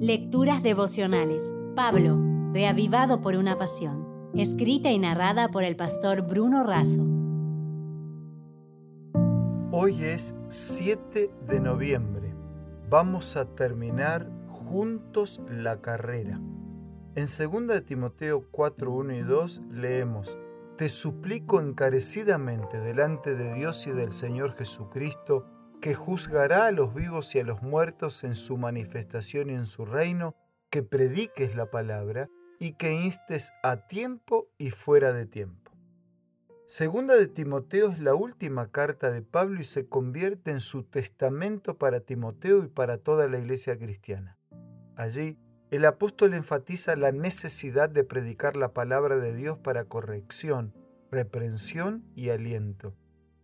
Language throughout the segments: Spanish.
Lecturas devocionales. Pablo, reavivado por una pasión. Escrita y narrada por el pastor Bruno Razo. Hoy es 7 de noviembre. Vamos a terminar juntos la carrera. En 2 de Timoteo 4, 1 y 2 leemos, Te suplico encarecidamente delante de Dios y del Señor Jesucristo, que juzgará a los vivos y a los muertos en su manifestación y en su reino, que prediques la palabra y que instes a tiempo y fuera de tiempo. Segunda de Timoteo es la última carta de Pablo y se convierte en su testamento para Timoteo y para toda la iglesia cristiana. Allí, el apóstol enfatiza la necesidad de predicar la palabra de Dios para corrección, reprensión y aliento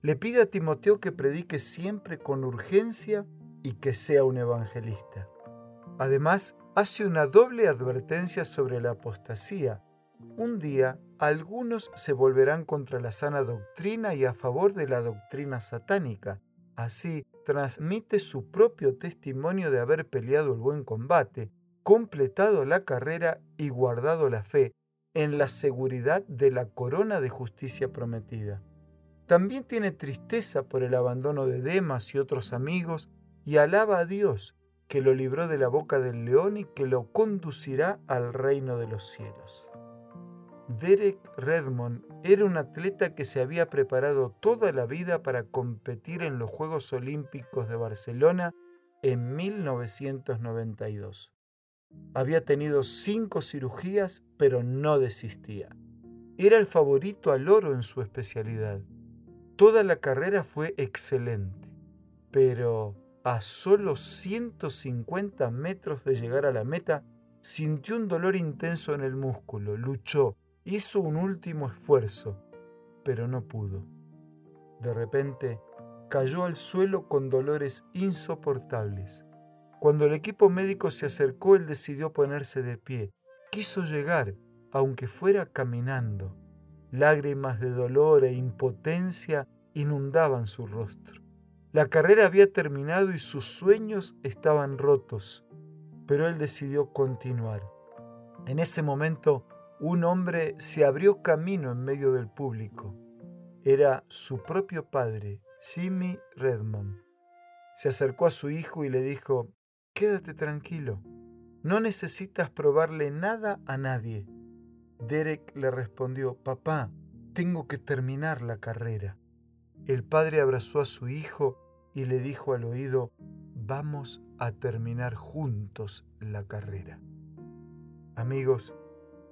le pide a Timoteo que predique siempre con urgencia y que sea un evangelista. Además, hace una doble advertencia sobre la apostasía. Un día, algunos se volverán contra la sana doctrina y a favor de la doctrina satánica. Así, transmite su propio testimonio de haber peleado el buen combate, completado la carrera y guardado la fe, en la seguridad de la corona de justicia prometida. También tiene tristeza por el abandono de Demas y otros amigos y alaba a Dios que lo libró de la boca del león y que lo conducirá al reino de los cielos. Derek Redmond era un atleta que se había preparado toda la vida para competir en los Juegos Olímpicos de Barcelona en 1992. Había tenido cinco cirugías, pero no desistía. Era el favorito al oro en su especialidad. Toda la carrera fue excelente, pero a solo 150 metros de llegar a la meta, sintió un dolor intenso en el músculo, luchó, hizo un último esfuerzo, pero no pudo. De repente, cayó al suelo con dolores insoportables. Cuando el equipo médico se acercó, él decidió ponerse de pie. Quiso llegar, aunque fuera caminando. Lágrimas de dolor e impotencia inundaban su rostro. La carrera había terminado y sus sueños estaban rotos, pero él decidió continuar. En ese momento, un hombre se abrió camino en medio del público. Era su propio padre, Jimmy Redmond. Se acercó a su hijo y le dijo, Quédate tranquilo, no necesitas probarle nada a nadie. Derek le respondió, Papá, tengo que terminar la carrera. El padre abrazó a su hijo y le dijo al oído, vamos a terminar juntos la carrera. Amigos,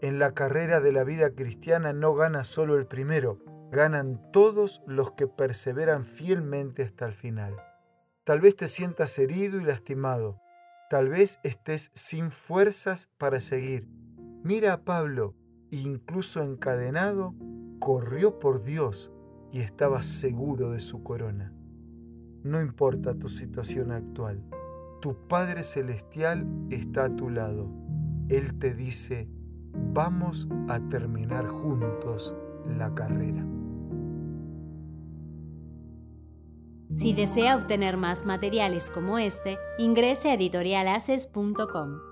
en la carrera de la vida cristiana no gana solo el primero, ganan todos los que perseveran fielmente hasta el final. Tal vez te sientas herido y lastimado, tal vez estés sin fuerzas para seguir. Mira a Pablo, incluso encadenado, corrió por Dios y estaba seguro de su corona. No importa tu situación actual, tu Padre Celestial está a tu lado. Él te dice, vamos a terminar juntos la carrera. Si desea obtener más materiales como este, ingrese a editorialaces.com.